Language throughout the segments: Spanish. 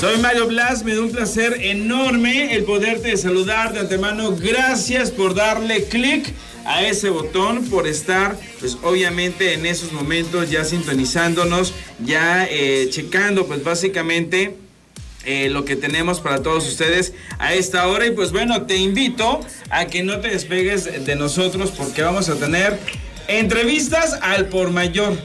Soy Mario Blas, me da un placer enorme el poderte saludar de antemano. Gracias por darle clic a ese botón, por estar, pues obviamente en esos momentos ya sintonizándonos, ya eh, checando, pues básicamente eh, lo que tenemos para todos ustedes a esta hora. Y pues bueno, te invito a que no te despegues de nosotros porque vamos a tener entrevistas al por mayor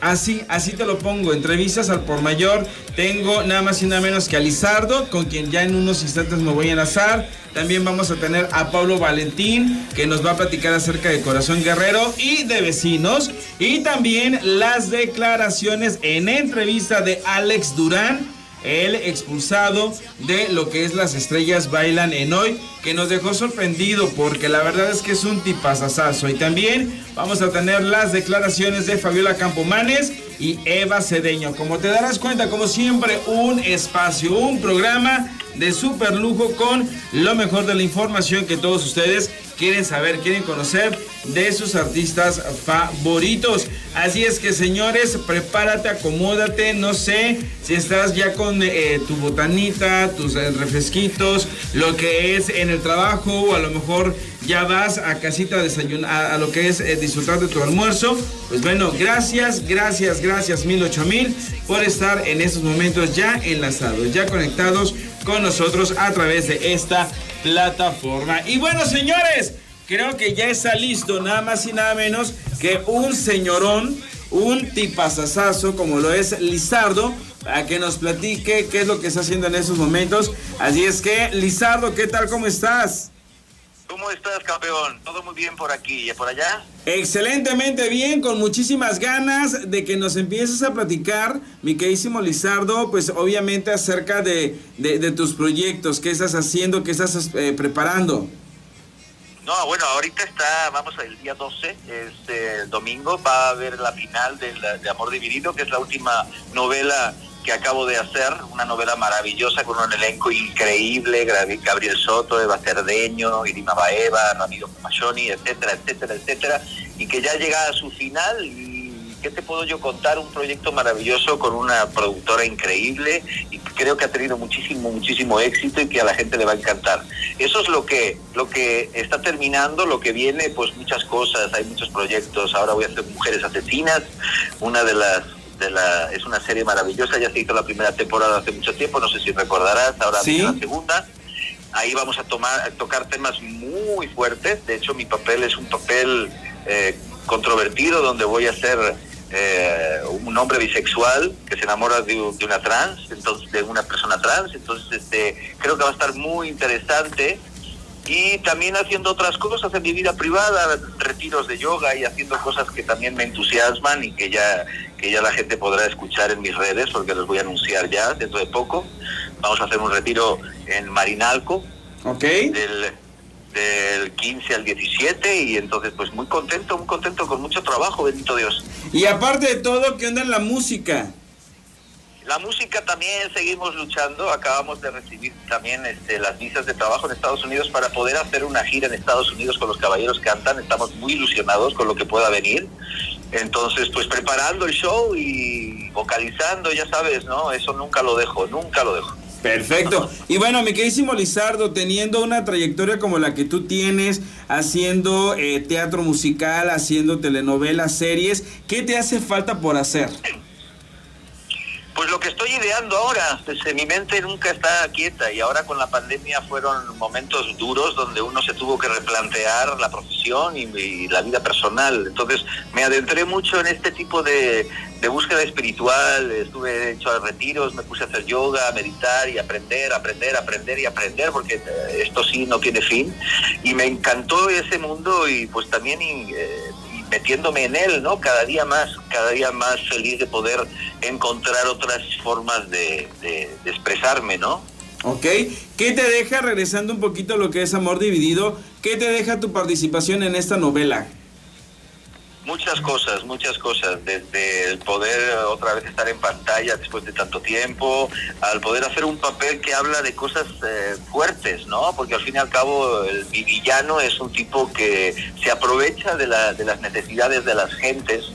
Así, así te lo pongo. Entrevistas al por mayor. Tengo nada más y nada menos que a Lizardo, con quien ya en unos instantes me voy a enlazar. También vamos a tener a Pablo Valentín, que nos va a platicar acerca de Corazón Guerrero y de vecinos. Y también las declaraciones en entrevista de Alex Durán el expulsado de lo que es las estrellas bailan en hoy, que nos dejó sorprendido porque la verdad es que es un tipazazazo. Y también vamos a tener las declaraciones de Fabiola Campomanes y Eva Cedeño. Como te darás cuenta, como siempre, un espacio, un programa de super lujo con lo mejor de la información que todos ustedes quieren saber, quieren conocer de sus artistas favoritos. Así es que señores, prepárate, acomódate, no sé si estás ya con eh, tu botanita, tus eh, refresquitos, lo que es en el trabajo o a lo mejor ya vas a casita a desayunar, a, lo que es eh, disfrutar de tu almuerzo. Pues bueno, gracias, gracias, gracias mil, ocho mil por estar en estos momentos ya enlazados, ya conectados con nosotros a través de esta plataforma. Y bueno, señores, creo que ya está listo nada más y nada menos que un señorón, un tipazazazo como lo es Lizardo, para que nos platique qué es lo que está haciendo en esos momentos. Así es que, Lizardo, ¿qué tal? ¿Cómo estás? ¿Cómo estás, campeón? ¿Todo muy bien por aquí y por allá? Excelentemente bien, con muchísimas ganas de que nos empieces a platicar, mi queridísimo Lizardo, pues obviamente acerca de, tus proyectos, qué estás haciendo, qué estás eh, preparando. No, bueno, ahorita está, vamos el día 12, es el domingo, va a haber la final de, de Amor Dividido, que es la última novela que acabo de hacer, una novela maravillosa con un elenco increíble, Gabriel Soto, Eva Cerdeño, Irima Baeva, Ramiro Machoni, etcétera, etcétera, etcétera, y que ya llega a su final y ¿qué te puedo yo contar? Un proyecto maravilloso con una productora increíble y creo que ha tenido muchísimo, muchísimo éxito y que a la gente le va a encantar. Eso es lo que, lo que está terminando, lo que viene, pues muchas cosas, hay muchos proyectos. Ahora voy a hacer Mujeres Asesinas, una de las la, es una serie maravillosa, ya se hizo la primera temporada hace mucho tiempo, no sé si recordarás, ahora ¿Sí? la segunda. Ahí vamos a, tomar, a tocar temas muy fuertes, de hecho mi papel es un papel eh, controvertido donde voy a ser eh, un hombre bisexual que se enamora de, una trans, entonces de una persona trans, entonces este creo que va a estar muy interesante y también haciendo otras cosas en mi vida privada, retiros de yoga y haciendo cosas que también me entusiasman y que ya, que ya la gente podrá escuchar en mis redes porque los voy a anunciar ya dentro de poco. Vamos a hacer un retiro en Marinalco. Del, del 15 al 17 y entonces pues muy contento, muy contento con mucho trabajo, bendito Dios. Y aparte de todo, ¿qué onda en la música? La música también seguimos luchando. Acabamos de recibir también este, las visas de trabajo en Estados Unidos para poder hacer una gira en Estados Unidos con los Caballeros Cantan. Estamos muy ilusionados con lo que pueda venir. Entonces, pues preparando el show y vocalizando, ya sabes, ¿no? Eso nunca lo dejo, nunca lo dejo. Perfecto. Y bueno, mi queridísimo Lizardo, teniendo una trayectoria como la que tú tienes, haciendo eh, teatro musical, haciendo telenovelas, series, ¿qué te hace falta por hacer? Pues lo que estoy ideando ahora, pues, mi mente nunca está quieta y ahora con la pandemia fueron momentos duros donde uno se tuvo que replantear la profesión y, la vida personal. Entonces me adentré mucho en este tipo de, búsqueda espiritual, estuve hecho a retiros, me puse a hacer yoga, a meditar y aprender, aprender, aprender y aprender, porque eh, esto sí no tiene fin. Y me encantó ese mundo y pues también... Eh, metiéndome en él, ¿no? Cada día más, cada día más feliz de poder encontrar otras formas de, expresarme, ¿no? Ok, ¿qué te deja, regresando un poquito a lo que es Amor Dividido, qué te deja tu participación en esta novela? Muchas cosas, muchas cosas, desde el poder otra vez estar en pantalla después de tanto tiempo, al poder hacer un papel que habla de cosas eh, fuertes, ¿no? Porque al fin y al cabo el, villano es un tipo que se aprovecha de, la, de las necesidades de las gentes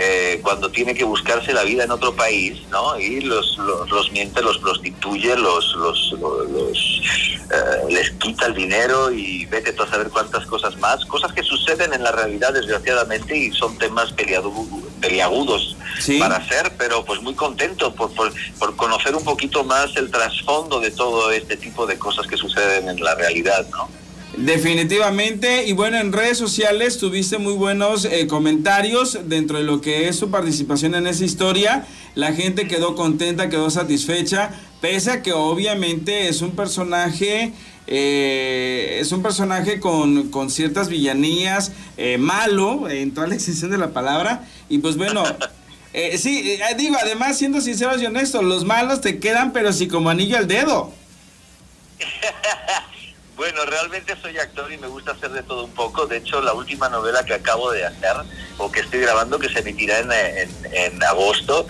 eh, cuando tiene que buscarse la vida en otro país, ¿no? Y los, los, miente, los prostituye, los, los, los eh, les quita el dinero y vete tú a saber cuántas cosas más, cosas que suceden en la realidad desgraciadamente y son temas peliagudos para hacer, pero pues muy contento por, por, por conocer un poquito más el trasfondo de todo este tipo de cosas que suceden en la realidad, ¿no? Definitivamente, y bueno, en redes sociales tuviste muy buenos eh, comentarios dentro de lo que es su participación en esa historia. La gente quedó contenta, quedó satisfecha, pese a que obviamente es un personaje, eh, es un personaje con, ciertas villanías, eh, malo en toda la extensión de la palabra. Y pues bueno, sí, digo, además siendo sinceros y honestos, los malos te quedan, pero sí como anillo al dedo. Bueno, realmente soy actor y me gusta hacer de todo un poco. De hecho, la última novela que acabo de hacer o que estoy grabando, que se emitirá en, agosto,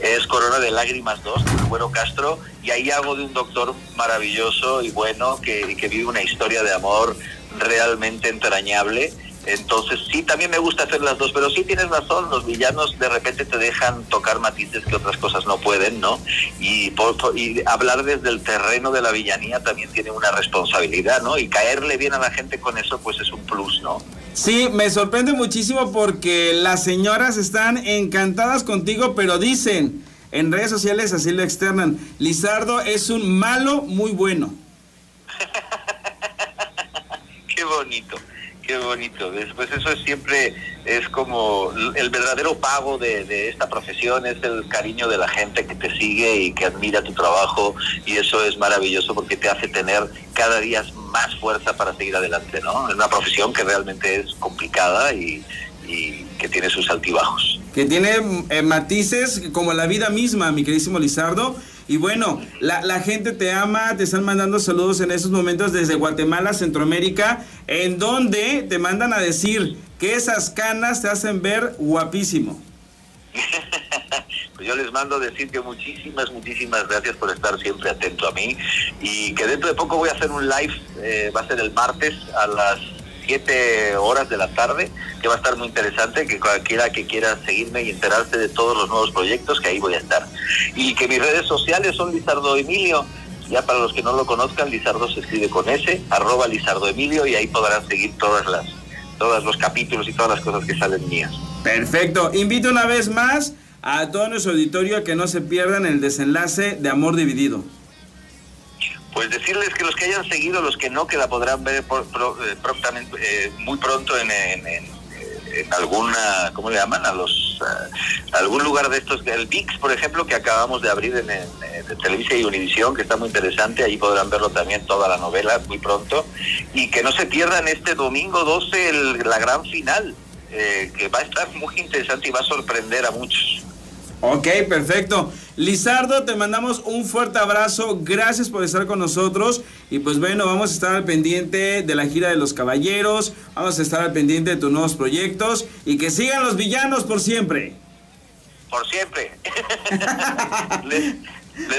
es Corona de Lágrimas 2, con Bueno Castro, y ahí hago de un doctor maravilloso y bueno que, que vive una historia de amor realmente entrañable entonces sí, también me gusta hacer las dos, pero sí tienes razón, los villanos de repente te dejan tocar matices que otras cosas no pueden, ¿no? Y, hablar desde el terreno de la villanía también tiene una responsabilidad, ¿no? Y caerle bien a la gente con eso pues es un plus, ¿no? Sí, me sorprende muchísimo porque las señoras están encantadas contigo, pero dicen en redes sociales, así lo externan, Lizardo es un malo muy bueno. Qué bonito. Qué bonito. Después eso es siempre es como el verdadero pago de, esta profesión, es el cariño de la gente que te sigue y que admira tu trabajo y eso es maravilloso porque te hace tener cada día más fuerza para seguir adelante, ¿no? Es una profesión que realmente es complicada y, que tiene sus altibajos. Que tiene eh, matices como la vida misma, mi queridísimo Lizardo. Y bueno, la, gente te ama, te están mandando saludos en esos momentos desde Guatemala, Centroamérica, en donde te mandan a decir que esas canas te hacen ver guapísimo. pues yo les mando a decir que muchísimas, muchísimas gracias por estar siempre atento a mí y que dentro de poco voy a hacer un live, eh, va a ser el martes a las 7 horas de la tarde, que va a estar muy interesante, que cualquiera que quiera seguirme y enterarse de todos los nuevos proyectos, que ahí voy a estar. Y que mis redes sociales son Lizardo Emilio, ya para los que no lo conozcan, Lizardo se escribe con S, arroba Lizardo Emilio, y ahí podrán seguir todas las, todos los capítulos y todas las cosas que salen mías. Perfecto. Invito una vez más a todo nuestro auditorio a que no se pierdan el desenlace de Amor Dividido. Pues decirles que los que hayan seguido, los que no, que la podrán ver por, eh, eh, muy pronto en, alguna, ¿cómo le llaman? A los algún lugar de estos, el VIX, por ejemplo, que acabamos de abrir en, Televisa y Univisión, que está muy interesante, ahí podrán verlo también toda la novela muy pronto, y que no se pierdan este domingo 12 la gran final, eh, que va a estar muy interesante y va a sorprender a muchos. Ok, perfecto. Lizardo, te mandamos un fuerte abrazo. Gracias por estar con nosotros. Y pues bueno, vamos a estar al pendiente de la gira de los caballeros. Vamos a estar al pendiente de tus nuevos proyectos. Y que sigan los villanos por siempre. Por siempre.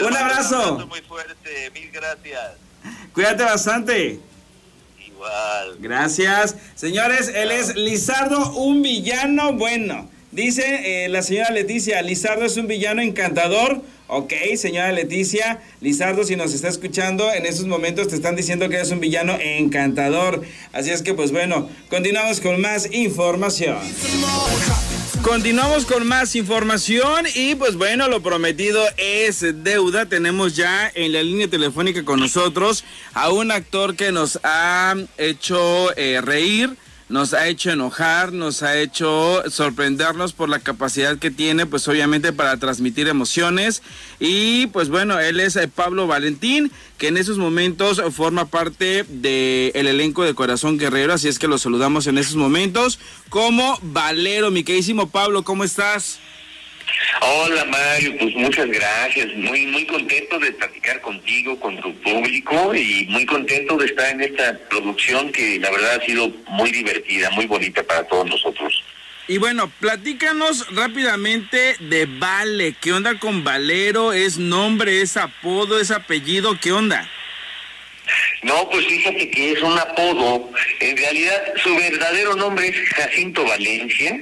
un abrazo. muy fuerte. Mil gracias. Cuídate bastante. Igual. Gracias. Señores, él es Lizardo, un villano bueno. Dice eh, la señora Leticia, Lizardo es un villano encantador. Ok, señora Leticia, Lizardo, si nos está escuchando, en estos momentos te están diciendo que eres un villano encantador. Así es que, pues bueno, continuamos con más información. Continuamos con más información y pues bueno, lo prometido es deuda. Tenemos ya en la línea telefónica con nosotros a un actor que nos ha hecho eh, reír nos ha hecho enojar, nos ha hecho sorprendernos por la capacidad que tiene, pues obviamente para transmitir emociones. Y pues bueno, él es eh, Pablo Valentín, que en esos momentos forma parte del elenco de Corazón Guerrero, así es que lo saludamos en esos momentos como Valero, mi queridísimo Pablo, ¿cómo estás? Hola Mario, pues muchas gracias. Muy muy contento de platicar contigo, con tu público y muy contento de estar en esta producción que la verdad ha sido muy divertida, muy bonita para todos nosotros. Y bueno, platícanos rápidamente de Vale. ¿Qué onda con Valero? ¿Es nombre, es apodo, es apellido? ¿Qué onda? No, pues fíjate que es un apodo. En realidad, su verdadero nombre es Jacinto Valencia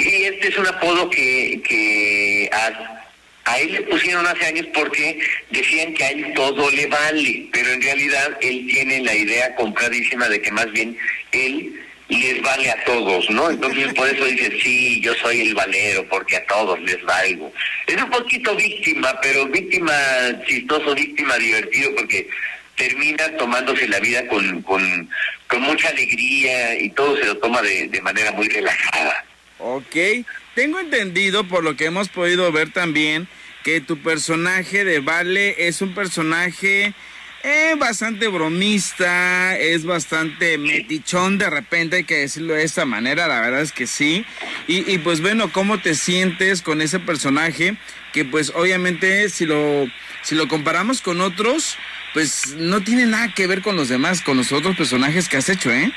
Y este es un apodo que, que a, él le pusieron hace años porque decían que a él todo le vale, pero en realidad él tiene la idea compradísima de que más bien él les vale a todos, ¿no? Entonces por eso dice, sí, yo soy el valero, porque a todos les valgo. Es un poquito víctima, pero víctima chistoso, víctima divertido, porque termina tomándose la vida con, con, con mucha alegría y todo se lo toma de manera muy relajada. Ok, tengo entendido por lo que hemos podido ver también que tu personaje de Vale es un personaje es bastante bromista, es bastante metichón de repente, hay que decirlo de esta manera, la verdad es que sí. Y, y, pues bueno, ¿cómo te sientes con ese personaje? Que pues obviamente si lo, si lo comparamos con otros, pues no tiene nada que ver con los demás, con los otros personajes que has hecho, ¿eh?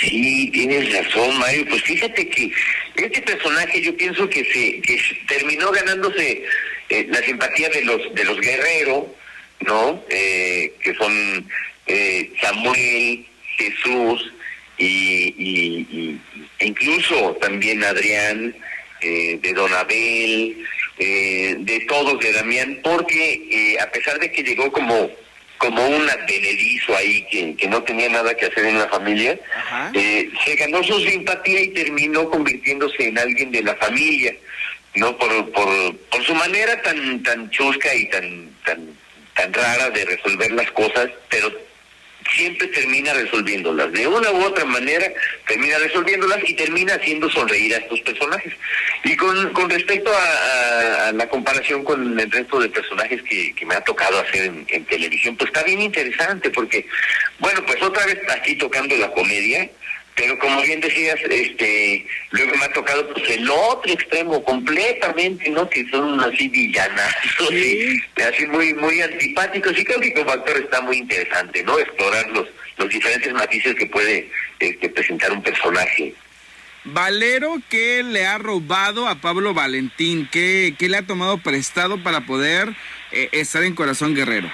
Sí, tienes razón, Mario. Pues fíjate que este personaje yo pienso que se que terminó ganándose eh, la simpatía de los de los guerreros, ¿no? Eh, que son eh, Samuel, Jesús y, y, y, incluso también Adrián, eh, de Don Abel, eh, de todos, de Damián, porque eh, a pesar de que llegó como como un advenedizo ahí que, que no tenía nada que hacer en la familia, eh, se ganó su simpatía y terminó convirtiéndose en alguien de la familia, no por, por, por su manera tan tan chusca y tan tan tan rara de resolver las cosas, pero siempre termina resolviéndolas. De una u otra manera termina resolviéndolas y termina haciendo sonreír a estos personajes. Y con, con respecto a, la comparación con el resto de personajes que, que me ha tocado hacer en, televisión, pues está bien interesante porque, bueno, pues otra vez aquí tocando la comedia, pero como bien decías, este, luego me ha tocado pues el otro extremo completamente, ¿no? Que son así villanazos sí. y así muy, muy antipáticos. Y creo que como actor está muy interesante, ¿no? Explorar los, los diferentes matices que puede este, presentar un personaje. Valero, ¿qué le ha robado a Pablo Valentín? ¿Qué, qué le ha tomado prestado para poder eh, estar en Corazón Guerrero?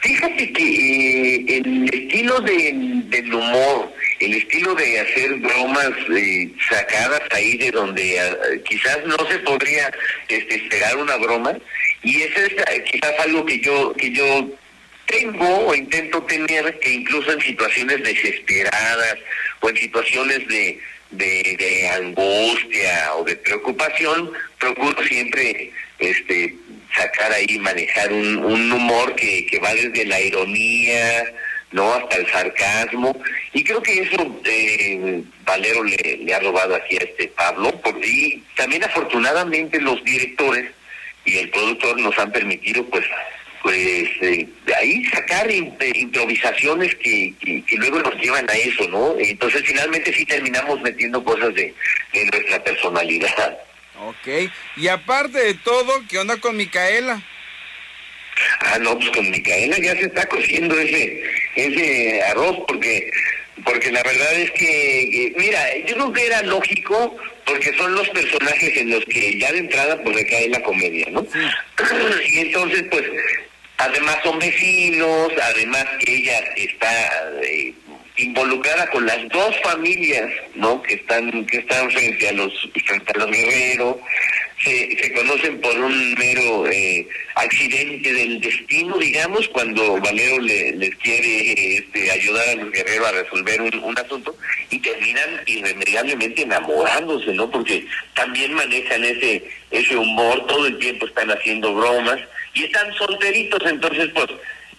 Fíjate que eh, el estilo de, del humor, el estilo de hacer bromas eh, sacadas ahí de donde uh, quizás no se podría este, esperar una broma, y eso es uh, quizás algo que yo, que yo tengo o intento tener, que incluso en situaciones desesperadas o en situaciones de, de, de angustia o de preocupación, procuro siempre este sacar ahí, manejar un, un humor que, que va desde la ironía, ¿no? Hasta el sarcasmo. Y creo que eso eh, Valero le, ha robado aquí a este Pablo. Porque, y también afortunadamente los directores y el productor nos han permitido pues pues eh, de ahí sacar improvisaciones que, que, que, luego nos llevan a eso, ¿no? Entonces finalmente sí terminamos metiendo cosas de, de nuestra personalidad. Ok, y aparte de todo, ¿qué onda con Micaela? Ah, no, pues con Micaela ya se está cociendo ese, ese arroz, porque porque la verdad es que, mira, yo creo que era lógico, porque son los personajes en los que ya de entrada pues recae la comedia, ¿no? Sí. Y entonces, pues, además son vecinos, además que ella está... Eh, involucrada con las dos familias no que están que están frente a los frente a los guerreros se, conocen por un mero eh, accidente del destino digamos cuando Valero le, les quiere este, ayudar a los guerreros a resolver un, un asunto y terminan irremediablemente enamorándose no porque también manejan ese ese humor todo el tiempo están haciendo bromas y están solteritos entonces pues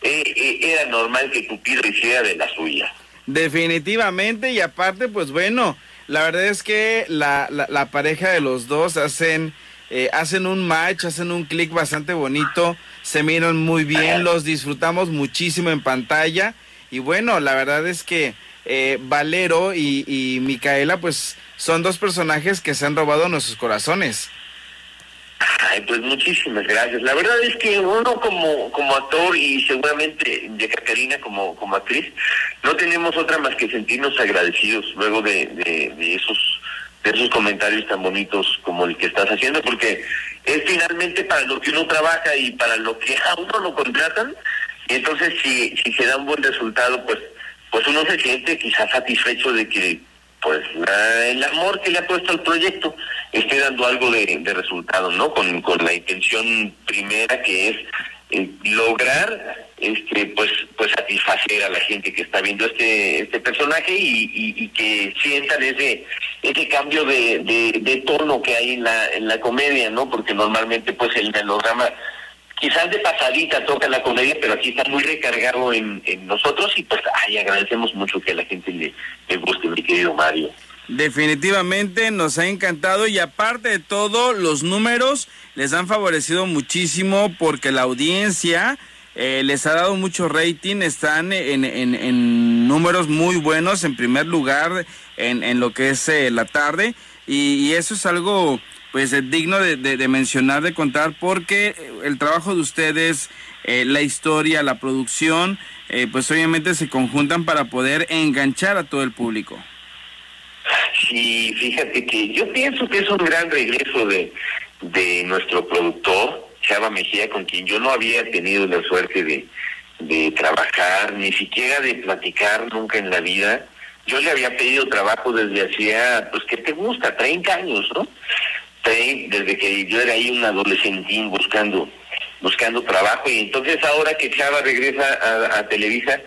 eh, eh, era normal que Cupido hiciera de la suya. Definitivamente, y aparte, pues bueno, la verdad es que la, la, la pareja de los dos hacen, eh, hacen un match, hacen un clic bastante bonito, se miran muy bien, los disfrutamos muchísimo en pantalla. Y bueno, la verdad es que eh, Valero y, Micaela, pues son dos personajes que se han robado nuestros corazones. Ay, pues muchísimas gracias. La verdad es que uno como, como actor y seguramente de Caterina como, como actriz, no tenemos otra más que sentirnos agradecidos luego de, de esos de esos comentarios tan bonitos como el que estás haciendo, porque es finalmente para lo que uno trabaja y para lo que a uno lo contratan, y entonces si, si se da un buen resultado, pues, pues uno se siente quizás satisfecho de que pues el amor que le ha puesto al proyecto esté dando algo de, resultado, ¿no? Con, con la intención primera que es eh, lograr este pues pues satisfacer a la gente que está viendo este este personaje y, que sientan ese ese cambio de, de, tono que hay en la en la comedia no porque normalmente pues el melodrama quizás de pasadita toca la comedia pero aquí está muy recargado en, en nosotros y pues ay agradecemos mucho que a la gente le, le guste mi querido Mario. Definitivamente nos ha encantado y aparte de todo los números les han favorecido muchísimo porque la audiencia eh, les ha dado mucho rating, están en, en, números muy buenos, en primer lugar en, lo que es eh, la tarde, y, eso es algo pues eh, digno de, de, mencionar, de contar, porque el trabajo de ustedes, la historia, la producción, pues obviamente se conjuntan para poder enganchar a todo el público. Sí, fíjate que yo pienso que es un gran regreso de, de nuestro productor, Chava Mejía, con quien yo no había tenido la suerte de, de trabajar, ni siquiera de platicar nunca en la vida. Yo le había pedido trabajo desde hacía, pues, ¿qué te gusta? 30 años, ¿no? Desde que yo era ahí un adolescentín buscando buscando trabajo y entonces ahora que Chava regresa a, a Televisa,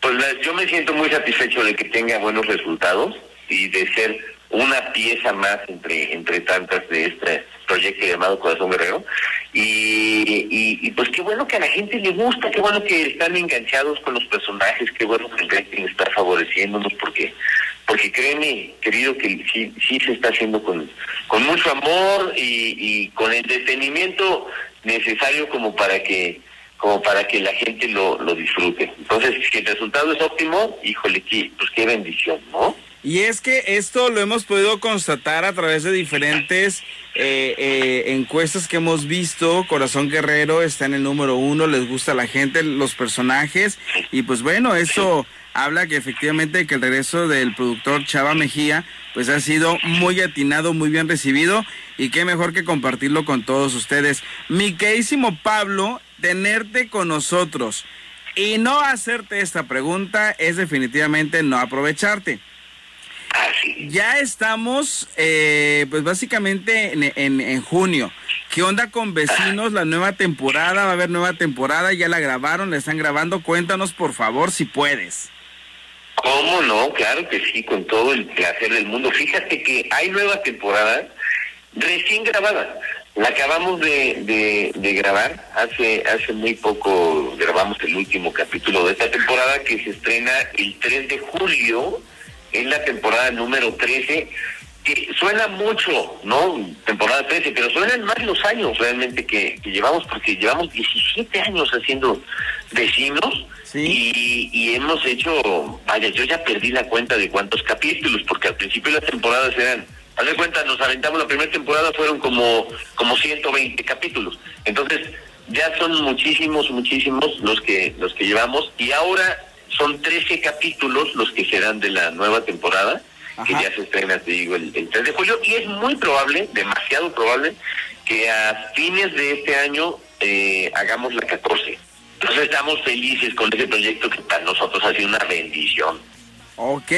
pues yo me siento muy satisfecho de que tenga buenos resultados y de ser una pieza más entre entre tantas de este proyecto llamado Corazón Guerrero y, y, pues qué bueno que a la gente le gusta, qué bueno que están enganchados con los personajes, qué bueno que el rating está favoreciéndonos porque porque créeme, querido, que sí, sí se está haciendo con, con mucho amor y, y con el detenimiento necesario como para que como para que la gente lo, lo disfrute. Entonces, si el resultado es óptimo, híjole, pues qué bendición, ¿no? Y es que esto lo hemos podido constatar a través de diferentes eh, eh, encuestas que hemos visto. Corazón Guerrero está en el número uno, les gusta a la gente, los personajes. Y pues bueno, eso habla que efectivamente que el regreso del productor Chava Mejía pues ha sido muy atinado, muy bien recibido y qué mejor que compartirlo con todos ustedes. Mi querísimo Pablo, tenerte con nosotros y no hacerte esta pregunta es definitivamente no aprovecharte. Ya estamos, eh, pues básicamente en, en, junio. ¿Qué onda con vecinos? La nueva temporada, va a haber nueva temporada, ya la grabaron, la están grabando. Cuéntanos, por favor, si puedes. ¿Cómo no? Claro que sí, con todo el placer del mundo. Fíjate que hay nueva temporada recién grabada. La acabamos de, de, grabar, hace, hace muy poco grabamos el último capítulo de esta temporada que se estrena el 3 de julio es la temporada número 13, que suena mucho, ¿no? Temporada 13, pero suenan más los años realmente que, llevamos, porque llevamos 17 años haciendo vecinos y, y, hemos hecho, vaya, yo ya perdí la cuenta de cuántos capítulos, porque al principio las temporadas eran, haz de cuenta, nos aventamos la primera temporada, fueron como, como 120 capítulos. Entonces, ya son muchísimos, muchísimos los que, los que llevamos y ahora son 13 capítulos los que serán de la nueva temporada, que ya se estrena, te digo, el, 3 de julio, y es muy probable, demasiado probable, que a fines de este año eh, hagamos la 14. Entonces estamos felices con ese proyecto que para nosotros ha sido una bendición. Ok.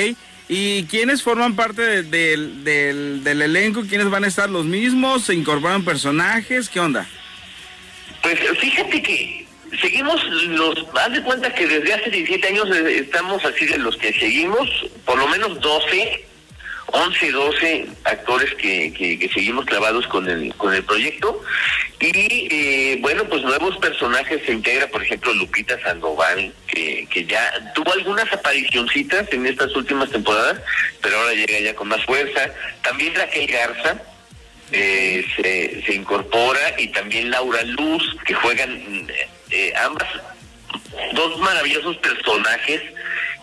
¿Y quiénes forman parte del, del elenco? ¿Quiénes van a estar los mismos? ¿Se incorporan personajes? ¿Qué onda? Pues fíjate que seguimos los, haz de cuenta que desde hace 17 años eh, estamos así de los que seguimos, por lo menos 12, 11, 12 actores que, que, seguimos clavados con el, con el proyecto. Y eh, bueno, pues nuevos personajes se integra, por ejemplo, Lupita Sandoval, que, que ya tuvo algunas aparicioncitas en estas últimas temporadas, pero ahora llega ya con más fuerza. También Raquel Garza, eh, se, se incorpora y también Laura Luz, que juegan eh, ambas, dos maravillosos personajes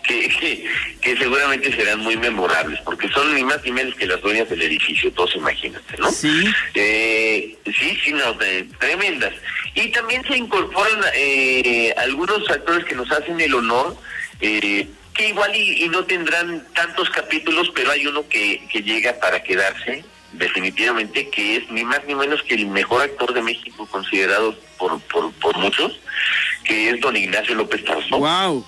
que, que, seguramente serán muy memorables, porque son ni más ni menos que las dueñas del edificio, todos imagínate, ¿no? Sí. Eh, sí, sí, no, tremendas. Y también se incorporan eh, algunos actores que nos hacen el honor, eh, que igual y, no tendrán tantos capítulos, pero hay uno que, que llega para quedarse, definitivamente, que es ni más ni menos que el mejor actor de México considerado por, por, por muchos, que es don Ignacio López Tarso. ¡Wow!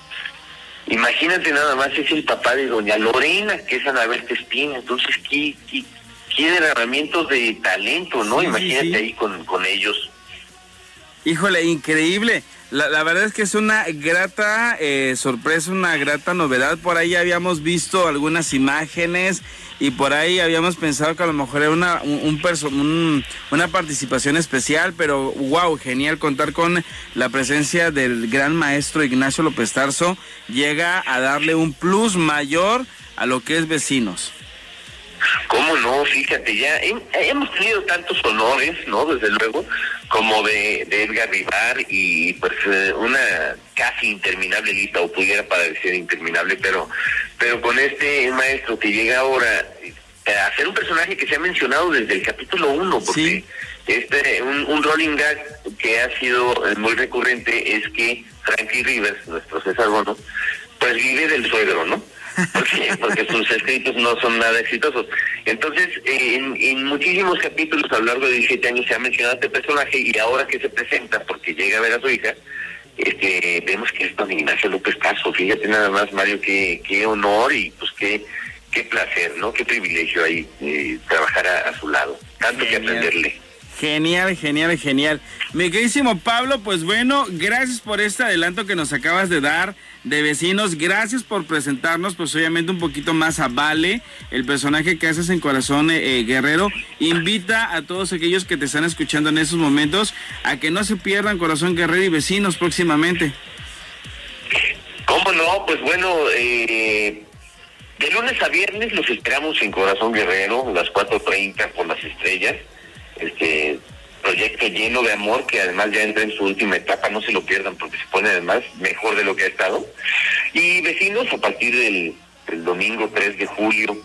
Imagínate nada más, es el papá de doña Lorena, que es Anabel Espina, entonces qué, qué, qué derramamientos de talento, ¿no? Imagínate ahí con, con ellos. Híjole, increíble. La, la, verdad es que es una grata eh, sorpresa, una grata novedad. Por ahí habíamos visto algunas imágenes y por ahí habíamos pensado que a lo mejor era una, un, un, una participación especial, pero wow, genial contar con la presencia del gran maestro Ignacio López Tarso. Llega a darle un plus mayor a lo que es vecinos. ¿Cómo no? Fíjate, ya hemos tenido tantos honores, ¿no? Desde luego, como de, Edgar Vivar y pues eh, una casi interminable lista, o pudiera parecer interminable, pero, pero con este maestro que llega ahora eh, a ser un personaje que se ha mencionado desde el capítulo 1, porque este un, un rolling gag que ha sido eh, muy recurrente es que Frankie Rivers, nuestro César Bono, pues vive del suegro, ¿no? Porque sus escritos no son nada exitosos. Entonces, en, muchísimos capítulos a lo largo de 17 años se ha mencionado este personaje y ahora que se presenta, porque llega a ver a su hija, este, vemos que es don Ignacio López Caso. Fíjate nada más, Mario, qué, qué honor y pues qué, qué placer, ¿no? Qué privilegio ahí eh, trabajar a, su lado. Tanto que aprenderle. Genial, genial, genial. Mi queridísimo Pablo, pues bueno, gracias por este adelanto que nos acabas de dar de vecinos. Gracias por presentarnos, pues obviamente un poquito más a Vale, el personaje que haces en Corazón eh, eh, Guerrero. Invita a todos aquellos que te están escuchando en estos momentos a que no se pierdan Corazón Guerrero y vecinos próximamente. ¿Cómo no? Pues bueno, eh, de lunes a viernes los esperamos en Corazón Guerrero, las 4.30 por las estrellas este proyecto lleno de amor que además ya entra en su última etapa, no se lo pierdan porque se pone además mejor de lo que ha estado. Y vecinos, a partir del, domingo 3 de julio,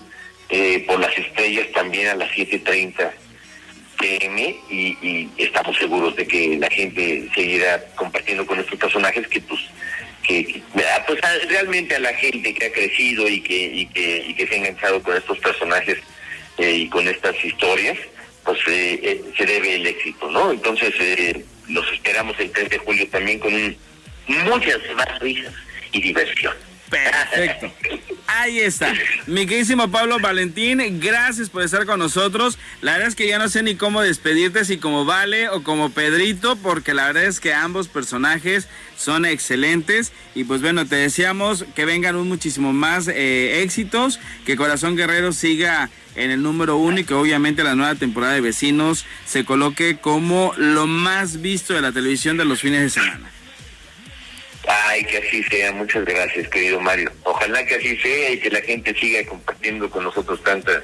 eh, por las estrellas también a las 7.30 pm y, estamos seguros de que la gente seguirá compartiendo con estos personajes que pues que, pues realmente a la gente que ha crecido y que y que, y que se ha enganchado con estos personajes eh, y con estas historias pues eh, eh, se debe el éxito, ¿no? Entonces eh, los esperamos el 3 de julio también con muchas más risas y diversión. Perfecto. Ahí está. Mi queridísimo Pablo Valentín, gracias por estar con nosotros. La verdad es que ya no sé ni cómo despedirte, si como Vale o como Pedrito, porque la verdad es que ambos personajes son excelentes. Y pues bueno, te deseamos que vengan un muchísimo más éxitos, que Corazón Guerrero siga en el número uno y que obviamente la nueva temporada de Vecinos se coloque como lo más visto de la televisión de los fines de semana. Ay, que así sea. Muchas gracias, querido Mario. Ojalá que así sea y que la gente siga compartiendo con nosotros tantas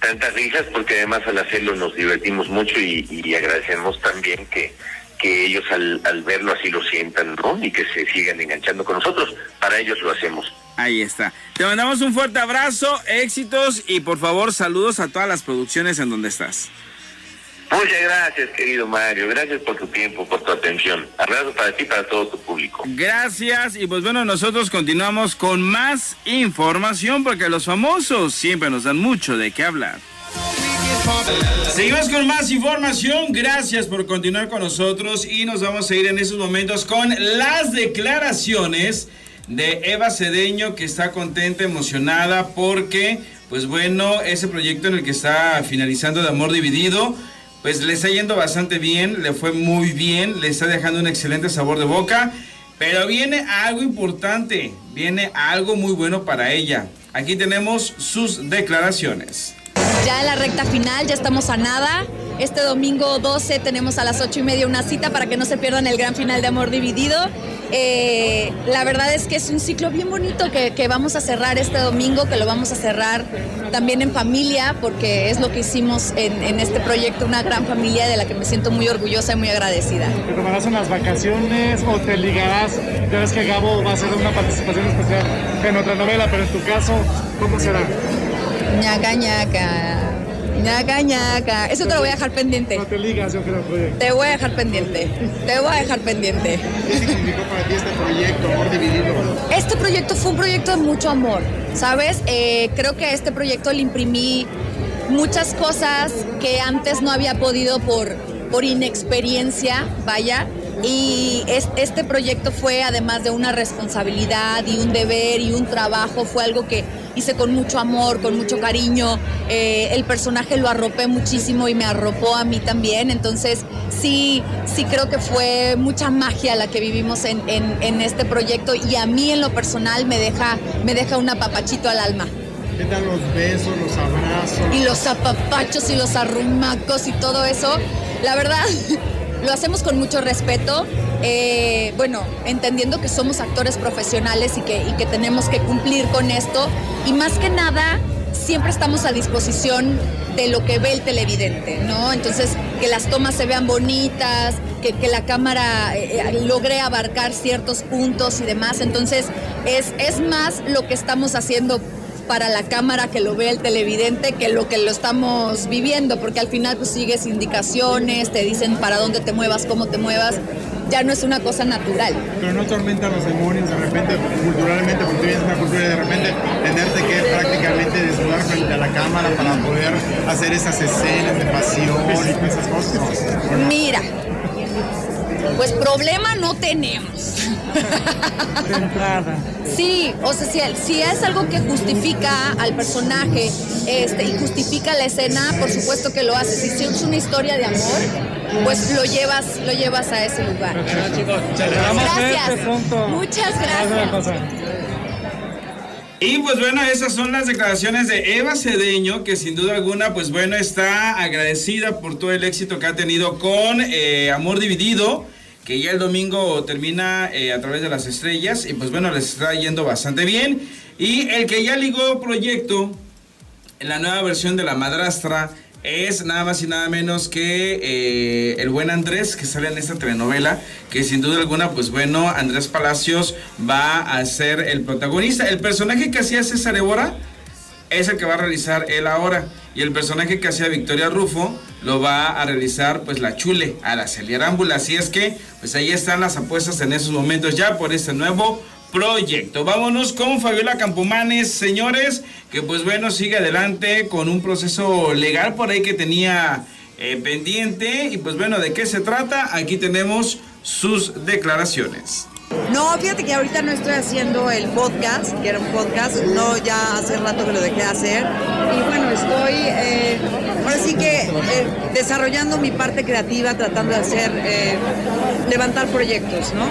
tantas risas, porque además al hacerlo nos divertimos mucho y, agradecemos también que, que ellos al, al verlo así lo sientan, ¿no? Y que se sigan enganchando con nosotros. Para ellos lo hacemos. Ahí está. Te mandamos un fuerte abrazo, éxitos y por favor saludos a todas las producciones en donde estás. Muchas gracias, querido Mario. Gracias por tu tiempo, por tu atención. Abrazo para ti y para todo tu público. Gracias. Y pues bueno, nosotros continuamos con más información porque los famosos siempre nos dan mucho de qué hablar. Seguimos con más información. Gracias por continuar con nosotros y nos vamos a ir en estos momentos con las declaraciones de Eva Cedeño que está contenta, emocionada porque, pues bueno, ese proyecto en el que está finalizando de Amor Dividido, pues le está yendo bastante bien, le fue muy bien, le está dejando un excelente sabor de boca, pero viene algo importante, viene algo muy bueno para ella. Aquí tenemos sus declaraciones. Ya en la recta final, ya estamos a nada. Este domingo 12 tenemos a las 8 y media una cita para que no se pierdan el gran final de Amor Dividido. Eh, la verdad es que es un ciclo bien bonito que, vamos a cerrar este domingo, que lo vamos a cerrar también en familia, porque es lo que hicimos en, este proyecto, una gran familia de la que me siento muy orgullosa y muy agradecida. ¿Te tomarás unas vacaciones o te ligarás? Ya ves que Gabo va a hacer una participación especial en otra novela, pero en tu caso, ¿cómo será? ñaca ñaca. Ñaca ñaca. Eso te lo voy a dejar pendiente. No te ligas, yo creo, proyecto. Te voy a dejar pendiente. Te voy a dejar pendiente. ¿Qué significó para ti este proyecto, Amor Dividido? Este proyecto fue un proyecto de mucho amor, ¿sabes? Eh, creo que a este proyecto le imprimí muchas cosas que antes no había podido por, por inexperiencia, vaya Y este proyecto fue, además de una responsabilidad y un deber y un trabajo, fue algo que hice con mucho amor, con mucho cariño. Eh, el personaje lo arropé muchísimo y me arropó a mí también. Entonces, sí, sí creo que fue mucha magia la que vivimos en, este proyecto y a mí en lo personal me deja, me deja un apapachito al alma. ¿Qué tal los besos, los abrazos? Y los apapachos y los arrumacos y todo eso. La verdad, lo hacemos con mucho respeto. Eh, bueno, entendiendo que somos actores profesionales y que, y que tenemos que cumplir con esto. Y más que nada, siempre estamos a disposición de lo que ve el televidente, ¿no? Entonces, que las tomas se vean bonitas, que, que la cámara eh, eh, logre abarcar ciertos puntos y demás. Entonces, es, es más lo que estamos haciendo para la cámara que lo ve el televidente que lo que lo estamos viviendo, porque al final pues sigues indicaciones, te dicen para dónde te muevas, cómo te muevas, ya no es una cosa natural. Pero no tormentan los demonios de repente, culturalmente, porque tú vienes una cultura y de repente tenerte que prácticamente desnudar frente a la cámara para poder hacer esas escenas de pasión y esas cosas. Mira, pues problema no tenemos. De entrada. Sí, o sea, si, es algo que justifica al personaje este, y justifica la escena, por supuesto que lo haces. Y si es una historia de amor, pues lo llevas, lo llevas a ese lugar. gracias. Muchas gracias. Y pues bueno, esas son las declaraciones de Eva Cedeño, que sin duda alguna, pues bueno, está agradecida por todo el éxito que ha tenido con eh, Amor Dividido que ya el domingo termina eh, a través de las estrellas y pues bueno, les está yendo bastante bien. Y el que ya ligó proyecto en la nueva versión de La Madrastra es nada más y nada menos que eh, el buen Andrés que sale en esta telenovela, que sin duda alguna, pues bueno, Andrés Palacios va a ser el protagonista. El personaje que hacía César Evora es el que va a realizar él ahora. Y el personaje que hacía Victoria Rufo lo va a realizar pues la Chule, Araceli Arámbula. Así es que pues ahí están las apuestas en esos momentos ya por este nuevo proyecto. Vámonos con Fabiola Campomanes, señores, que pues bueno, sigue adelante con un proceso legal por ahí que tenía eh, pendiente. Y pues bueno, ¿de qué se trata? Aquí tenemos sus declaraciones. No, fíjate que ahorita no estoy haciendo el podcast, que era un podcast, no, ya hace rato que lo dejé de hacer. Y bueno, estoy eh, ahora sí que eh, desarrollando mi parte creativa, tratando de hacer, eh, levantar proyectos, ¿no?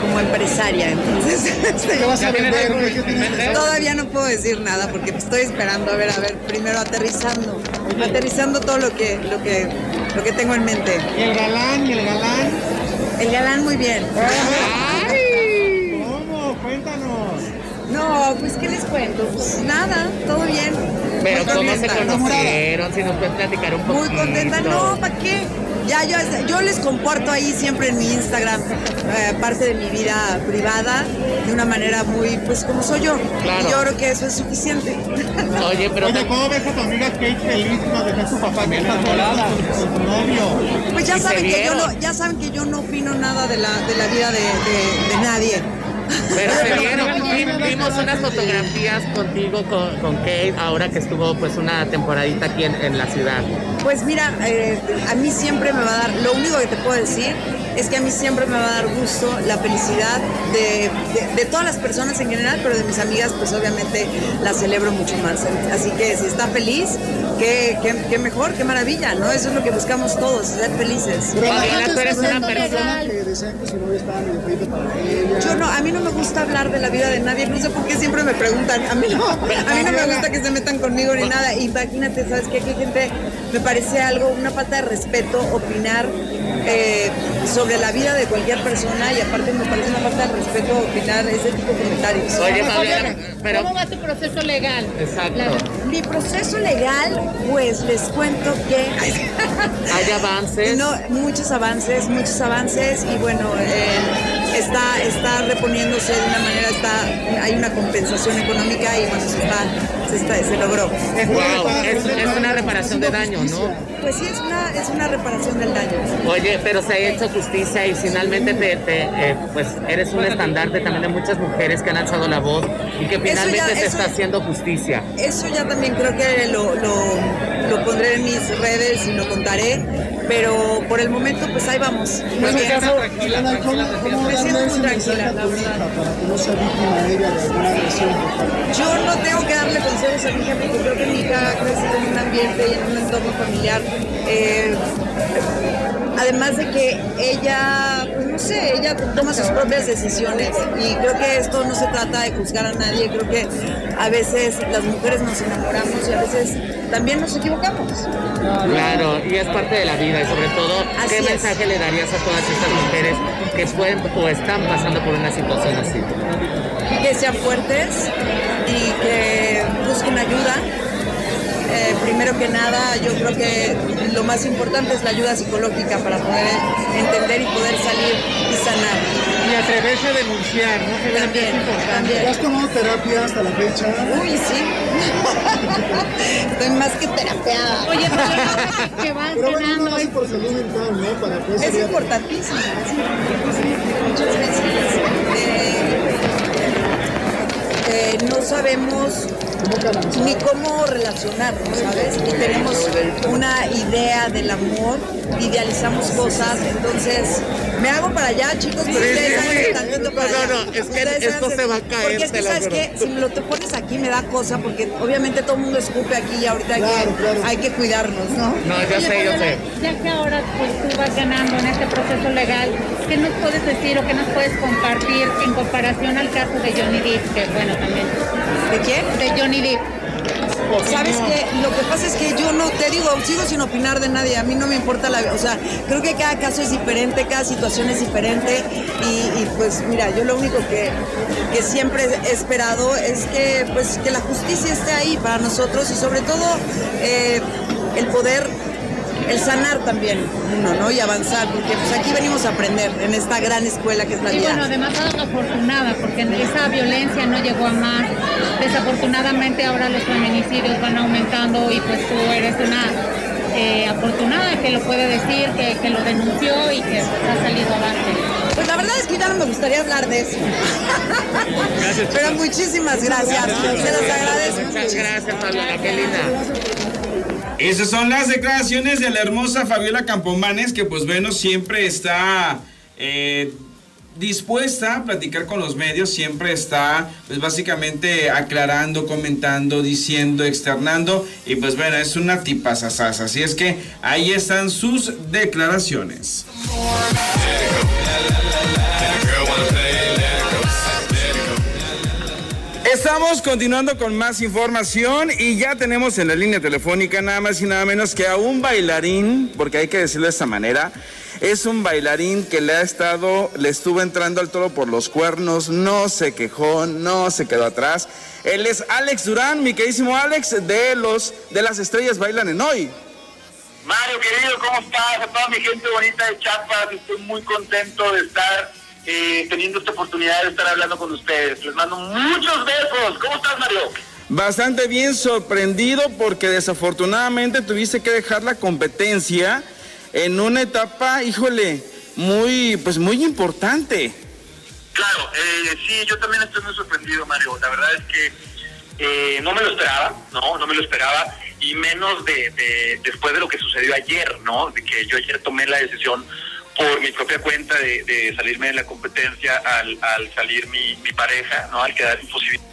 Como empresaria, entonces. ¿Qué vas a vender? Todavía no puedo decir nada porque estoy esperando, a ver, a ver, primero aterrizando, aterrizando todo lo que, lo que, lo que tengo en mente. ¿Y el galán? ¿Y el galán? El galán muy bien. ¡Ay! ¿Cómo? Cuéntanos. No, pues ¿qué les cuento? Pues nada, todo bien. Pero ¿cómo se conocieron? Si nos pueden platicar un poco. Muy contenta, no, ¿para qué? Ya, yo, yo les comparto ahí siempre en mi Instagram eh, parte de mi vida privada de una manera muy, pues como soy yo. Y yo creo que eso es suficiente. Oye, pero. Oye, ¿cómo ves a tu amiga Kate feliz cuando dejó su papá bien enamorada con su novio? Pues ya saben, que yo no, ya saben que yo no opino nada de la, de la vida de, de, de nadie. Pero se vieron, vimos unas fotografías contigo con, con, Kate ahora que estuvo pues una temporadita aquí en, en la ciudad. Pues mira, eh, a mí siempre me va a dar, lo único que te puedo decir es que a mí siempre me va a dar gusto la felicidad de, de, todas las personas en general, pero de mis amigas pues obviamente la celebro mucho más. Así que si está feliz, qué, qué, mejor, qué maravilla, ¿no? Eso es lo que buscamos todos, ser felices. tú eres una persona Yo no, a mí no me gusta hablar de la vida de nadie, no sé por qué siempre me preguntan, a mí no, a mí no me gusta que se metan conmigo ni nada. Imagínate, ¿sabes qué? Que gente me parece algo, una falta de respeto opinar eh, sobre la vida de cualquier persona y aparte me parece una falta de respeto opinar ese tipo de comentarios. Oye, pero... ¿Cómo va tu proceso legal? Exacto. Mi proceso legal, pues les cuento que... Hay avances. No, muchos avances, muchos avances y bueno... Eh, está, está reponiéndose de una manera, está, hay una compensación económica y bueno, se, está, se, está, se logró. Wow, es, es, una reparación de daño, ¿no? Pues sí, es una, es una reparación del daño. Oye, pero se ha hecho justicia y finalmente te, te eh, pues eres un estandarte también de muchas mujeres que han alzado la voz y que finalmente se está haciendo justicia. Eso ya también creo que lo, lo, lo pondré en mis redes y lo contaré pero por el momento pues ahí vamos. Muy bien. ¿cómo, cómo Me siento muy tranquila, la hija para que no sea víctima ella de alguna agresión Yo no tengo que darle consejos a mi hija porque creo que mi hija ha crecido en un ambiente y en un entorno familiar. eh, además de que ella, no sé, ella toma sus propias decisiones y creo que esto no se trata de juzgar a nadie, creo que a veces las mujeres nos enamoramos y a veces también nos equivocamos. Claro, y es parte de la vida y sobre todo, Así ¿qué es. mensaje le darías a todas estas mujeres que pueden o están pasando por una situación así? que sean fuertes y que busquen ayuda. Eh, primero que nada, yo creo que lo más importante es la ayuda psicológica para poder entender y poder salir y sanar. Y atreverse a denunciar, ¿no? Que También, es importante. también. ¿Has tomado terapia hasta la fecha? Uy, sí. Estoy más que terapeada. Oye, pero que vas Pero ganando. por salud mental, ¿no? Para Es importantísimo, es importantísimo. Muchas veces eh, no sabemos ni cómo relacionarnos, ¿sabes? Y tenemos una idea del amor, idealizamos cosas, entonces me hago para allá, chicos, pero Sí, ustedes sí, sí. tantito para No, allá. no, no, es que Ustedes esto se va a caer, Porque es que, ¿sabes qué? Si me lo te pones aquí me da cosa, porque obviamente todo el mundo escupe aquí y ahorita hay, Claro, que, claro. hay que cuidarnos, ¿no? No, yo Oye, sé, yo sé. Ya que ahora pues, tú vas ganando en este proceso legal, ¿qué nos puedes decir o qué nos puedes compartir en comparación al caso de Johnny Depp? Que bueno, también. ¿De quién? De Johnny Depp. ¿Sabes qué? Lo que pasa es que yo no, te digo, sigo sin opinar de nadie, a mí no me importa la... O sea, creo que cada caso es diferente, cada situación es diferente y, y, pues mira, yo lo único que, que siempre he esperado es que, pues, que la justicia esté ahí para nosotros y sobre todo eh, el poder, el sanar también uno, ¿no? Y avanzar, porque pues aquí venimos a aprender en esta gran escuela que es la Y vida. bueno, además afortunada, porque esa violencia no llegó a más. Desafortunadamente ahora los feminicidios van aumentando y pues tú eres una eh, afortunada que lo puede decir, que, que lo denunció y que ha salido avante. Pues la verdad es que ya no me gustaría hablar de eso. Pero muchísimas gracias. Se los agradezco. Muchas gracias, Fabiola, qué linda. Esas son las declaraciones de la hermosa Fabiola Campomanes, que pues bueno, siempre está eh, dispuesta a platicar con los medios, siempre está pues básicamente aclarando, comentando, diciendo, externando, y pues bueno, es una tipazazasa. Así es que ahí están sus declaraciones. Estamos continuando con más información y ya tenemos en la línea telefónica nada más y nada menos que a un bailarín, porque hay que decirlo de esta manera, es un bailarín que le ha estado, le estuvo entrando al toro por los cuernos, no se quejó, no se quedó atrás. Él es Alex Durán, mi queridísimo Alex, de los de las estrellas bailan en hoy. Mario, querido, ¿cómo estás? A toda mi gente bonita de Chiapas, estoy muy contento de estar eh, teniendo esta oportunidad de estar hablando con ustedes. Les mando muchos besos. ¿Cómo estás, Mario? Bastante bien sorprendido porque desafortunadamente tuviste que dejar la competencia en una etapa, híjole, muy, pues muy importante. Claro, eh, sí, yo también estoy muy sorprendido, Mario. La verdad es que eh, no me lo esperaba, no, no me lo esperaba, y menos de, de- después de lo que sucedió ayer, ¿no? De que yo ayer tomé la decisión por mi propia cuenta de, de salirme de la competencia al, al salir mi, mi pareja, ¿no? Al quedar imposibilitado.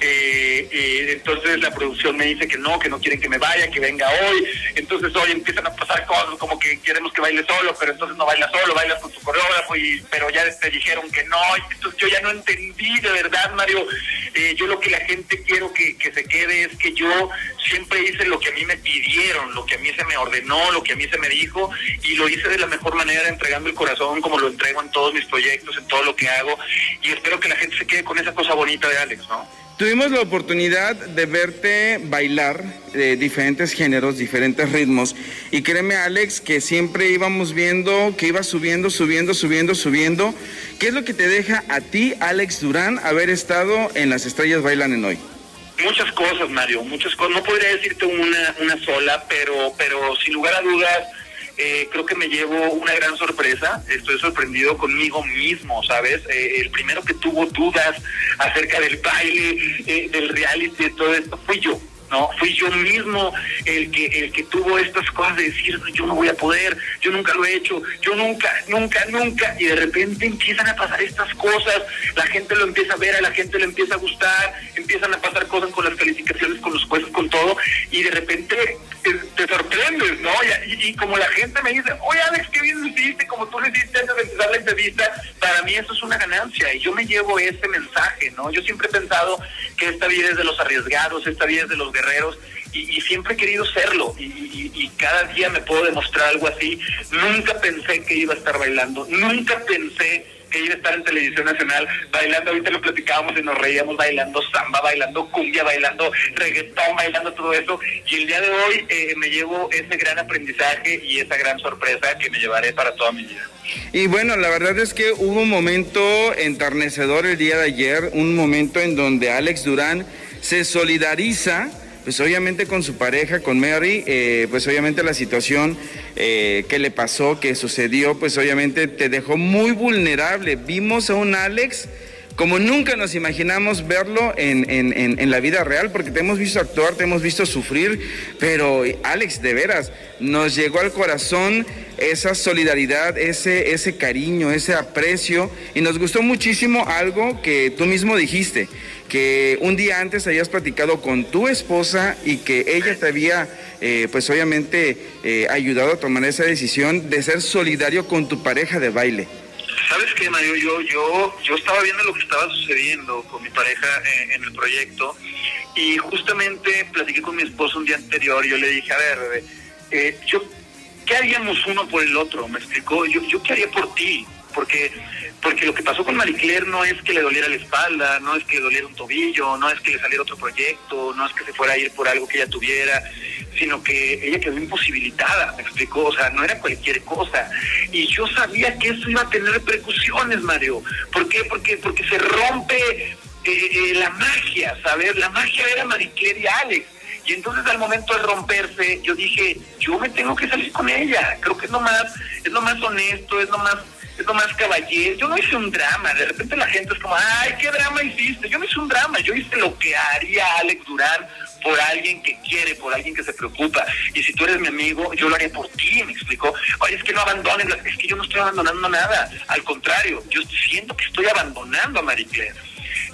Eh, eh, entonces la producción me dice que no, que no quieren que me vaya, que venga hoy. Entonces hoy empiezan a pasar cosas como que queremos que baile solo, pero entonces no baila solo, bailas con tu coreógrafo, y, pero ya te dijeron que no. Entonces yo ya no entendí de verdad, Mario. Eh, yo lo que la gente quiero que se quede es que yo siempre hice lo que a mí me pidieron, lo que a mí se me ordenó, lo que a mí se me dijo, y lo hice de la mejor manera, entregando el corazón como lo entrego en todos mis proyectos, en todo lo que hago, y espero que la gente se quede con esa cosa bonita de Alex, ¿no? Tuvimos la oportunidad de verte bailar de diferentes géneros, diferentes ritmos. Y créeme, Alex, que siempre íbamos viendo que ibas subiendo, subiendo, subiendo, subiendo. ¿Qué es lo que te deja a ti, Alex Durán, haber estado en las estrellas bailan en hoy? Muchas cosas, Mario, muchas cosas. No podría decirte una, una sola, pero, pero sin lugar a dudas, eh, creo que me llevo una gran sorpresa. Estoy sorprendido conmigo mismo, ¿sabes? Eh, el primero que tuvo dudas acerca del baile, eh, del reality, todo esto, fui yo. ¿No? Fui yo mismo el que, el que tuvo estas cosas de decir, yo no voy a poder, yo nunca lo he hecho, yo nunca, nunca, nunca, y de repente empiezan a pasar estas cosas, la gente lo empieza a ver, a la gente le empieza a gustar, empiezan a pasar cosas con las calificaciones, con los jueces, con todo, y de repente te, sorprendes, ¿no? Y, como la gente me dice, oye Alex, qué bien lo hiciste, como tú lo hiciste antes de empezar la entrevista, para mí eso es una ganancia, y yo me llevo ese mensaje, ¿no? Yo siempre he pensado que esta vida es de los arriesgados, esta vida es de los guerreros, y, siempre he querido serlo y, cada día me puedo demostrar algo así. Nunca pensé que iba a estar bailando, nunca pensé que iba a estar en televisión nacional bailando, ahorita lo platicábamos y nos reíamos bailando samba, bailando cumbia, bailando reggaetón, bailando todo eso y el día de hoy eh, me llevo ese gran aprendizaje y esa gran sorpresa que me llevaré para toda mi vida. Y bueno, la verdad es que hubo un momento enternecedor el día de ayer, un momento en donde Alex Durán se solidariza pues obviamente con su pareja, con Mary, eh, pues obviamente la situación eh, que le pasó, que sucedió, pues obviamente te dejó muy vulnerable. Vimos a un Alex como nunca nos imaginamos verlo en, en, la vida real, porque te hemos visto actuar, te hemos visto sufrir, pero Alex, de veras, nos llegó al corazón esa solidaridad, ese, ese cariño, ese aprecio, y nos gustó muchísimo algo que tú mismo dijiste que un día antes habías platicado con tu esposa y que ella te había, eh, pues obviamente, eh, ayudado a tomar esa decisión de ser solidario con tu pareja de baile. ¿Sabes qué, Mario? Yo, yo, yo estaba viendo lo que estaba sucediendo con mi pareja en, en el proyecto y justamente platiqué con mi esposa un día anterior yo le dije, a ver, eh, yo, ¿qué haríamos uno por el otro? Me explicó, yo, yo qué haría por ti, porque porque lo que pasó con Marie Claire no es que le doliera la espalda, no es que le doliera un tobillo, no es que le saliera otro proyecto, no es que se fuera a ir por algo que ella tuviera, sino que ella quedó imposibilitada, me explicó, o sea, no era cualquier cosa. Y yo sabía que eso iba a tener repercusiones, Mario. ¿Por qué? Porque, porque se rompe eh, eh, la magia, ¿sabes? La magia era Marie Claire y Alex. Y entonces al momento de romperse, yo dije, yo me tengo que salir con ella. Creo que es lo más, es lo más honesto, es lo más más caballero. Yo no hice un drama. De repente la gente es como, ay, ¿qué drama hiciste? Yo no hice un drama. Yo hice lo que haría Alex Durán por alguien que quiere, por alguien que se preocupa. Y si tú eres mi amigo, yo lo haré por ti, me explicó. Oye, es que no abandones, es que yo no estoy abandonando nada. Al contrario, yo siento que estoy abandonando a Marie Claire.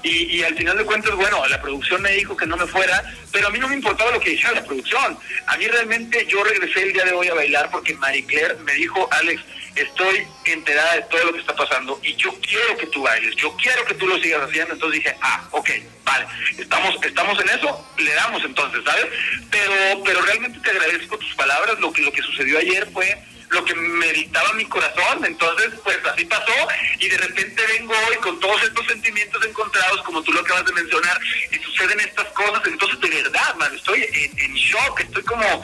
Y, y, al final de cuentas, bueno, la producción me dijo que no me fuera, pero a mí no me importaba lo que dijera la producción. A mí realmente yo regresé el día de hoy a bailar porque Marie Claire me dijo, Alex, estoy enterada de todo lo que está pasando y yo quiero que tú bailes, yo quiero que tú lo sigas haciendo. Entonces dije, ah, ok, vale, estamos, estamos en eso, le damos entonces, ¿sabes? Pero, pero realmente te agradezco tus palabras, lo que, lo que sucedió ayer fue lo que me dictaba mi corazón. Entonces, pues así pasó y de repente vengo hoy con todos estos sentimientos encontrados, como tú lo acabas de mencionar, y suceden estas cosas. Entonces, de verdad, man, estoy en, shock, estoy como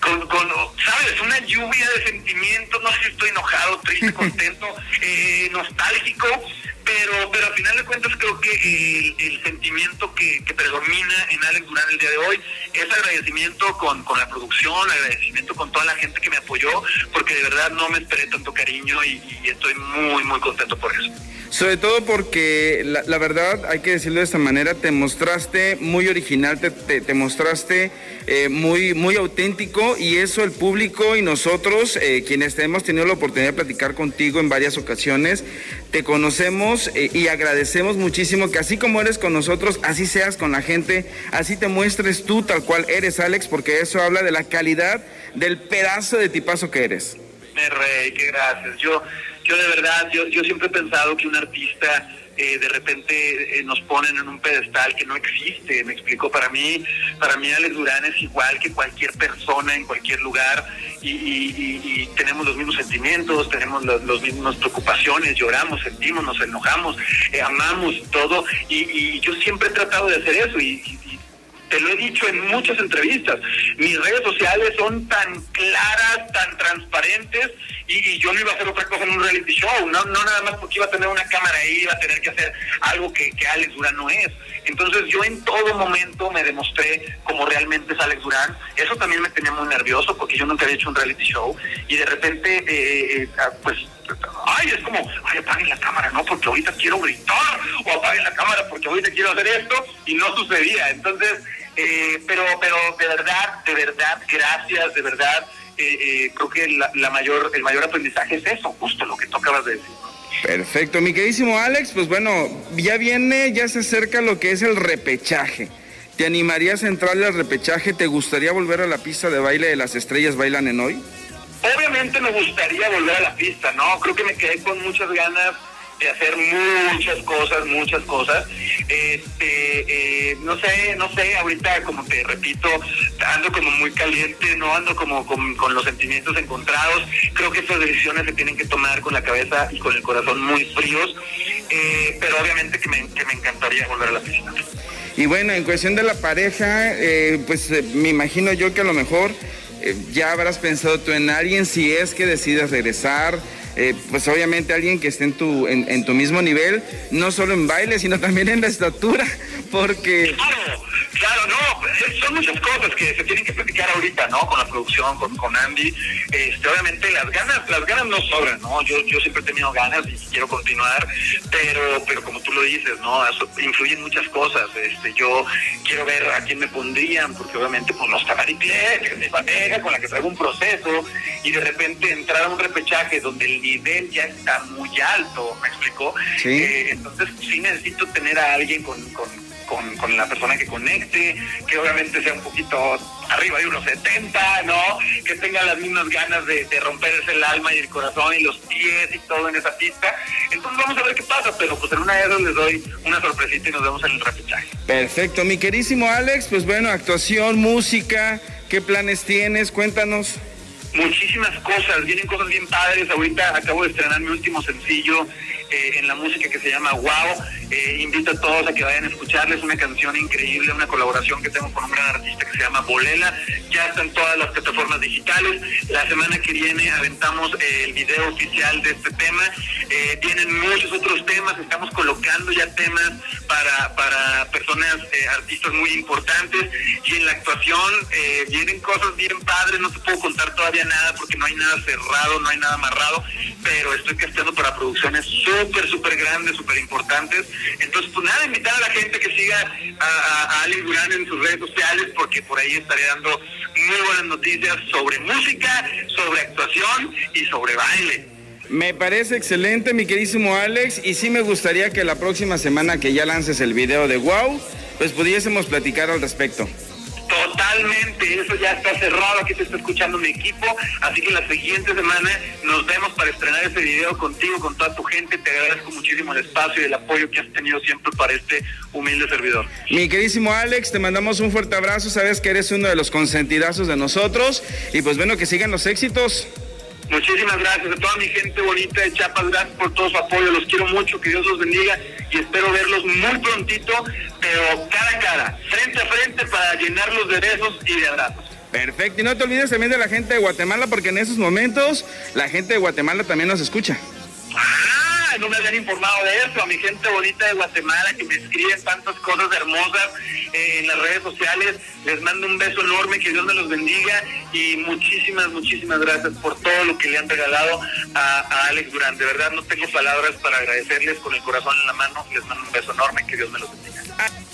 con, con, ¿sabes? Una lluvia de sentimientos, no sé si estoy enojado, triste, contento, eh, nostálgico pero pero al final de cuentas creo que el, sentimiento que, predomina en Alex Durán el día de hoy es agradecimiento con, la producción, agradecimiento con toda la gente que me apoyó, porque de verdad no me esperé tanto cariño y estoy muy, muy contento por eso. Sobre todo porque la, verdad, hay que decirlo de esta manera, te mostraste muy original, te, te, mostraste eh, muy, muy auténtico y eso el público y nosotros, eh, quienes hemos tenido la oportunidad de platicar contigo en varias ocasiones, te conocemos eh, y agradecemos muchísimo que así como eres con nosotros, así seas con la gente, así te muestres tú tal cual eres, Alex, porque eso habla de la calidad del pedazo de tipazo que eres. Me rey, qué gracias. Yo yo de verdad, yo, yo siempre he pensado que un artista eh, de repente eh, nos ponen en un pedestal que no existe, me explico, para mí, para mí Alex Durán es igual que cualquier persona en cualquier lugar y, tenemos los mismos sentimientos, tenemos las mismas preocupaciones, lloramos, sentimos, nos enojamos, eh, amamos todo y, yo siempre he tratado de hacer eso y, te lo he dicho en muchas entrevistas, mis redes sociales son tan claras, tan transparentes y, yo no iba a hacer otra cosa en un reality show, no, no nada más porque iba a tener una cámara ahí, iba a tener que hacer algo que, que Alex Durán no es. Entonces yo en todo momento me demostré como realmente es Alex Durán. Eso también me tenía muy nervioso porque yo nunca había hecho un reality show y de repente, eh, eh, ah, pues ay, es como, ay, apaguen la cámara, no, porque ahorita quiero gritar, o apaguen la cámara porque ahorita quiero hacer esto, y no sucedía. Entonces, Eh, pero, pero de verdad, de verdad, gracias, de verdad. Eh, eh, creo que la, mayor, el mayor aprendizaje es eso, justo lo que tú acabas de decir. Perfecto, mi queridísimo Alex, pues bueno, ya viene, ya se acerca lo que es el repechaje. ¿Te animarías a entrarle al repechaje? ¿Te gustaría volver a la pista de baile de las estrellas bailan en hoy? Obviamente me gustaría volver a la pista, ¿no? Creo que me quedé con muchas ganas de hacer muchas cosas, muchas cosas. Este, eh, no sé, no sé, ahorita como te repito, ando como muy caliente, no ando como con, los sentimientos encontrados. Creo que estas decisiones se tienen que tomar con la cabeza y con el corazón muy fríos, eh, pero obviamente que me, que me encantaría volver a la pista. Y bueno, en cuestión de la pareja, eh, pues me imagino yo que a lo mejor ya habrás pensado tú en alguien si es que decides regresar eh, pues obviamente alguien que esté en tu, en, tu mismo nivel, no solo en baile, sino también en la estatura, porque... Claro, claro, no, son muchas cosas que se tienen que platicar ahorita, ¿no? Con la producción, con, con Andy. Este, obviamente las ganas, las ganas no sobran, ¿no? Yo, yo siempre he tenido ganas y quiero continuar, pero, pero como tú lo dices, ¿no? influyen muchas cosas. Este, yo quiero ver a quién me pondrían, porque obviamente pues no está Mariclet, que es mi pareja, con la que traigo un proceso, y de repente entrar a un repechaje donde el nivel ya está muy alto, ¿me explicó? Eh, entonces sí necesito tener a alguien con, con, la persona que conecte, que obviamente sea un poquito arriba de unos 70, ¿no? Que tenga las mismas ganas de, romperse el alma y el corazón y los pies y todo en esa pista. Entonces vamos a ver qué pasa, pero pues en una de esas les doy una sorpresita y nos vemos en el repechaje. Perfecto, mi querísimo Alex, pues bueno, actuación, música, ¿qué planes tienes? Cuéntanos muchísimas cosas, vienen cosas bien padres. Ahorita acabo de estrenar mi último sencillo eh, en la música que se llama Wow. Eh, invito a todos a que vayan a escucharles una canción increíble, una colaboración que tengo con un gran artista que se llama Bolela. Ya está en todas las plataformas digitales. La semana que viene aventamos eh, el video oficial de este tema. vienen muchos otros temas, estamos colocando ya temas para, para personas, artistas muy importantes. Y en la actuación vienen cosas bien padres, no te puedo contar todavía nada porque no hay nada cerrado, no hay nada amarrado, pero estoy casteando para producciones súper, súper grandes, súper importantes. Entonces, pues nada, invitar a la gente que siga a, a, Alex Durán en sus redes sociales porque por ahí estaré dando muy buenas noticias sobre música, sobre actuación y sobre baile. Me parece excelente, mi queridísimo Alex, y sí me gustaría que la próxima semana que ya lances el video de Wow, pues pudiésemos platicar al respecto. Totalmente, eso ya está cerrado, aquí te está escuchando mi equipo, así que la siguiente semana nos vemos para estrenar ese video contigo, con toda tu gente, te agradezco muchísimo el espacio y el apoyo que has tenido siempre para este humilde servidor. Mi queridísimo Alex, te mandamos un fuerte abrazo, sabes que eres uno de los consentidazos de nosotros y pues bueno, que sigan los éxitos. Muchísimas gracias a toda mi gente bonita de Chiapas, gracias por todo su apoyo, los quiero mucho, que Dios los bendiga y espero verlos muy prontito, pero cara a cara, frente a frente para llenarlos de besos y de abrazos. Perfecto, y no te olvides también de la gente de Guatemala, porque en esos momentos la gente de Guatemala también nos escucha. Ah, no me habían informado de eso, a mi gente bonita de Guatemala que me escriben tantas cosas hermosas eh, en las redes sociales, les mando un beso enorme, que Dios me los bendiga. Y muchísimas, muchísimas gracias por todo lo que le han regalado a, a Alex Durán. De verdad no tengo palabras para agradecerles con el corazón en la mano, les mando un beso enorme, que Dios me los bendiga.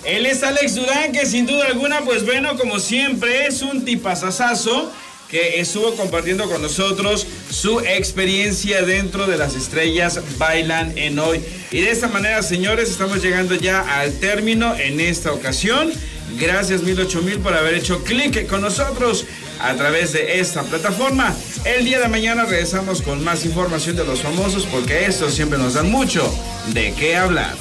Él es Alex Durán, que sin duda alguna, pues bueno, como siempre, es un tipazazazo que estuvo compartiendo con nosotros su experiencia dentro de las estrellas Bailan en Hoy. Y de esta manera, señores, estamos llegando ya al término en esta ocasión. Gracias mil ocho mil por haber hecho clic con nosotros a través de esta plataforma. El día de mañana regresamos con más información de los famosos porque estos siempre nos dan mucho de qué hablar.